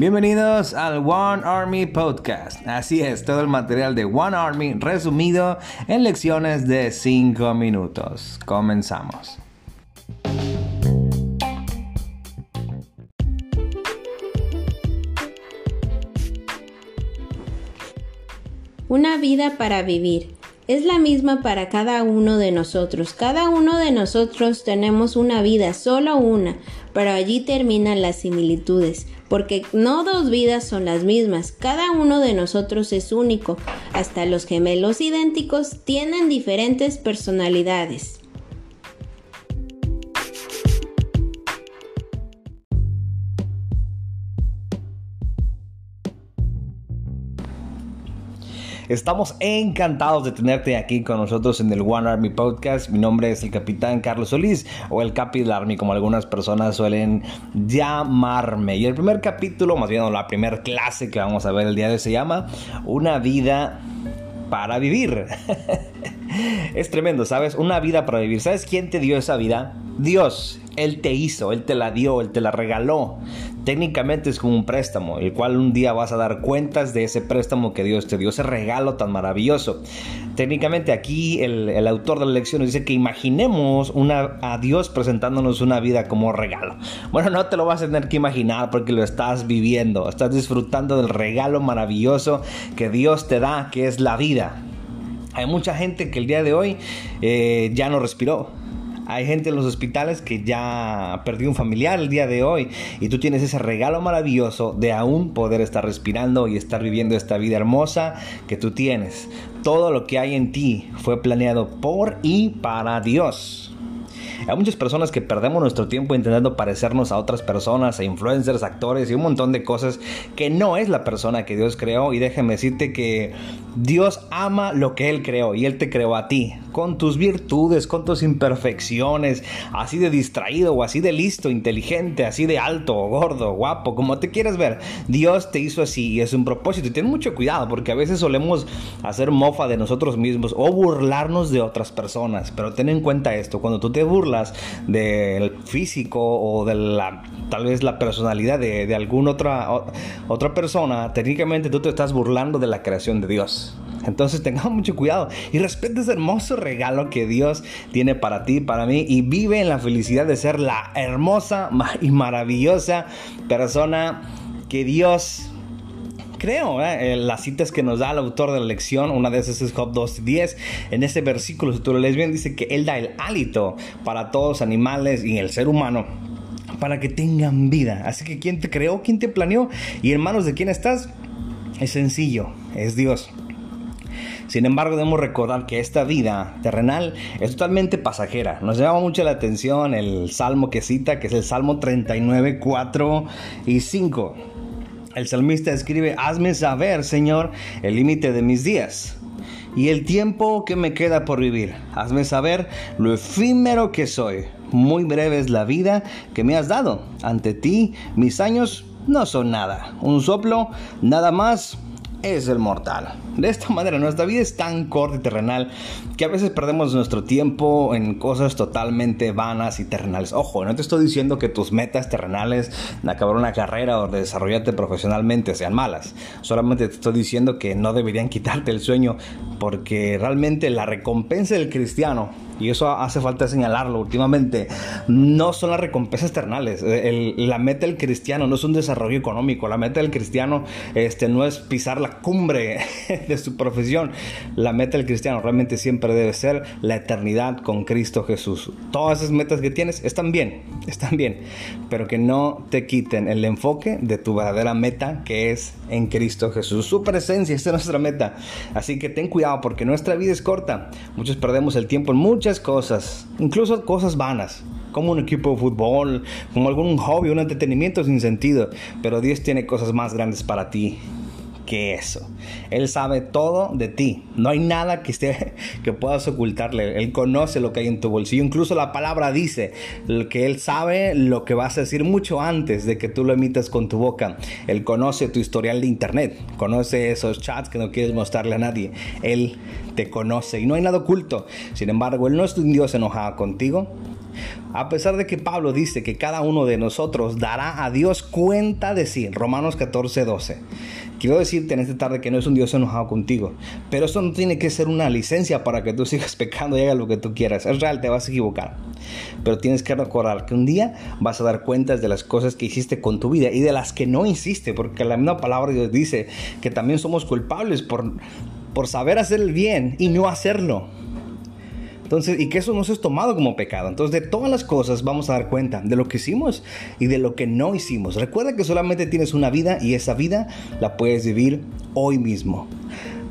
Bienvenidos al One Army Podcast. Así es, todo el material de One Army resumido en lecciones de 5 minutos. Comenzamos. Una vida para vivir. Es la misma para cada uno de nosotros. Cada uno de nosotros tenemos una vida, solo una, pero allí terminan las similitudes, porque no dos vidas son las mismas. Cada uno de nosotros es único. Hasta los gemelos idénticos tienen diferentes personalidades. Estamos encantados de tenerte aquí con nosotros en el One Army Podcast. Mi nombre es el capitán Carlos Solís o el Capi del Army, como algunas personas suelen llamarme. Y el primer capítulo, más bien la primera clase que vamos a ver el día de hoy se llama Una vida para vivir. es tremendo, ¿sabes? Una vida para vivir. ¿Sabes quién te dio esa vida? Dios. Él te hizo, Él te la dio, Él te la regaló. Técnicamente es como un préstamo, el cual un día vas a dar cuentas de ese préstamo que Dios te dio, ese regalo tan maravilloso. Técnicamente aquí el, autor de la lección nos dice que imaginemos una, a Dios presentándonos una vida como regalo. Bueno, no te lo vas a tener que imaginar porque lo estás viviendo, estás disfrutando del regalo maravilloso que Dios te da, que es la vida. Hay mucha gente que el día de hoy eh, ya no respiró hay gente en los hospitales que ya perdió un familiar el día de hoy y tú tienes ese regalo maravilloso de aún poder estar respirando y estar viviendo esta vida hermosa que tú tienes. Todo lo que hay en ti fue planeado por y para Dios. Hay muchas personas que perdemos nuestro tiempo intentando parecernos a otras personas, a influencers, actores y un montón de cosas que no es la persona que Dios creó. Y déjame decirte que Dios ama lo que Él creó y Él te creó a ti, con tus virtudes, con tus imperfecciones, así de distraído o así de listo, inteligente, así de alto, gordo, guapo, como te quieras ver. Dios te hizo así y es un propósito. Y ten mucho cuidado porque a veces solemos hacer mofa de nosotros mismos o burlarnos de otras personas. Pero ten en cuenta esto, cuando tú te burlas, del físico o de la tal vez la personalidad de, de alguna otra, otra persona, técnicamente tú te estás burlando de la creación de Dios. Entonces tengamos mucho cuidado y respete ese hermoso regalo que Dios tiene para ti, para mí y vive en la felicidad de ser la hermosa y maravillosa persona que Dios creo, ¿eh? ¿eh? las citas que nos da el autor de la lección, una de esas es Job 2.10, en ese versículo, si tú lo lees bien, dice que Él da el hálito para todos los animales y el ser humano para que tengan vida. Así que ¿quién te creó? ¿Quién te planeó? ¿Y en manos de quién estás? Es sencillo, es Dios. Sin embargo, debemos recordar que esta vida terrenal es totalmente pasajera. Nos llama mucho la atención el salmo que cita, que es el Salmo 39, 4 y 5. El salmista escribe, hazme saber, Señor, el límite de mis días y el tiempo que me queda por vivir. Hazme saber lo efímero que soy. Muy breve es la vida que me has dado. Ante ti mis años no son nada. Un soplo, nada más es el mortal. De esta manera, nuestra vida es tan corta y terrenal que a veces perdemos nuestro tiempo en cosas totalmente vanas y terrenales. Ojo, no te estoy diciendo que tus metas terrenales de acabar una carrera o de desarrollarte profesionalmente sean malas. Solamente te estoy diciendo que no deberían quitarte el sueño porque realmente la recompensa del cristiano y eso hace falta señalarlo últimamente, no son las recompensas eternales. la meta del cristiano no es un desarrollo económico, la meta del cristiano este, no es pisar la cumbre de su profesión. La meta del cristiano realmente siempre debe ser la eternidad con Cristo Jesús. Todas esas metas que tienes están bien, están bien, pero que no te quiten el enfoque de tu verdadera meta que es en Cristo Jesús. Su presencia, es nuestra meta. Así que ten cuidado porque nuestra vida es corta. Muchos perdemos el tiempo en muchas cosas, incluso cosas vanas, como un equipo de fútbol, como algún hobby, un entretenimiento sin sentido, pero Dios tiene cosas más grandes para ti que eso. Él sabe todo de ti. No hay nada que, esté, que puedas ocultarle. Él conoce lo que hay en tu bolsillo. Incluso la palabra dice que Él sabe lo que vas a decir mucho antes de que tú lo emitas con tu boca. Él conoce tu historial de internet. Conoce esos chats que no quieres mostrarle a nadie. Él te conoce y no hay nada oculto. Sin embargo, Él no es un Dios enojado contigo A pesar de que Pablo dice que cada uno de nosotros dará a Dios cuenta de sí, Romanos 14, 12. Quiero decirte en esta tarde que no es un Dios enojado contigo, pero eso no tiene que ser una licencia para que tú sigas pecando y hagas lo que tú quieras. Es real, te vas a equivocar. Pero tienes que recordar que un día vas a dar cuentas de las cosas que hiciste con tu vida y de las que no hiciste, porque la misma palabra Dios dice que también somos culpables por, por saber hacer el bien y no hacerlo. Entonces, y que eso no se es tomado como pecado. Entonces, de todas las cosas vamos a dar cuenta de lo que hicimos y de lo que no hicimos. Recuerda que solamente tienes una vida y esa vida la puedes vivir hoy mismo.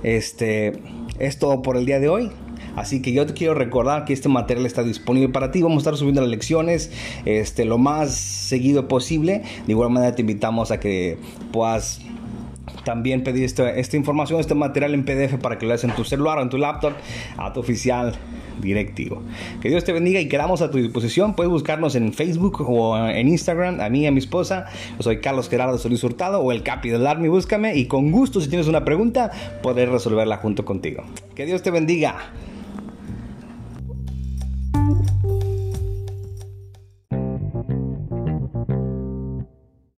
Este es todo por el día de hoy. Así que yo te quiero recordar que este material está disponible para ti. Vamos a estar subiendo las lecciones este, lo más seguido posible. De igual manera te invitamos a que puedas también pedir esta, información, este material en PDF para que lo hagas en tu celular o en tu laptop a tu oficial directivo. Que Dios te bendiga y quedamos a tu disposición. Puedes buscarnos en Facebook o en Instagram, a mí y a mi esposa. Yo soy Carlos Gerardo Solís Hurtado o el Capi del Army. Búscame y con gusto, si tienes una pregunta, poder resolverla junto contigo. Que Dios te bendiga.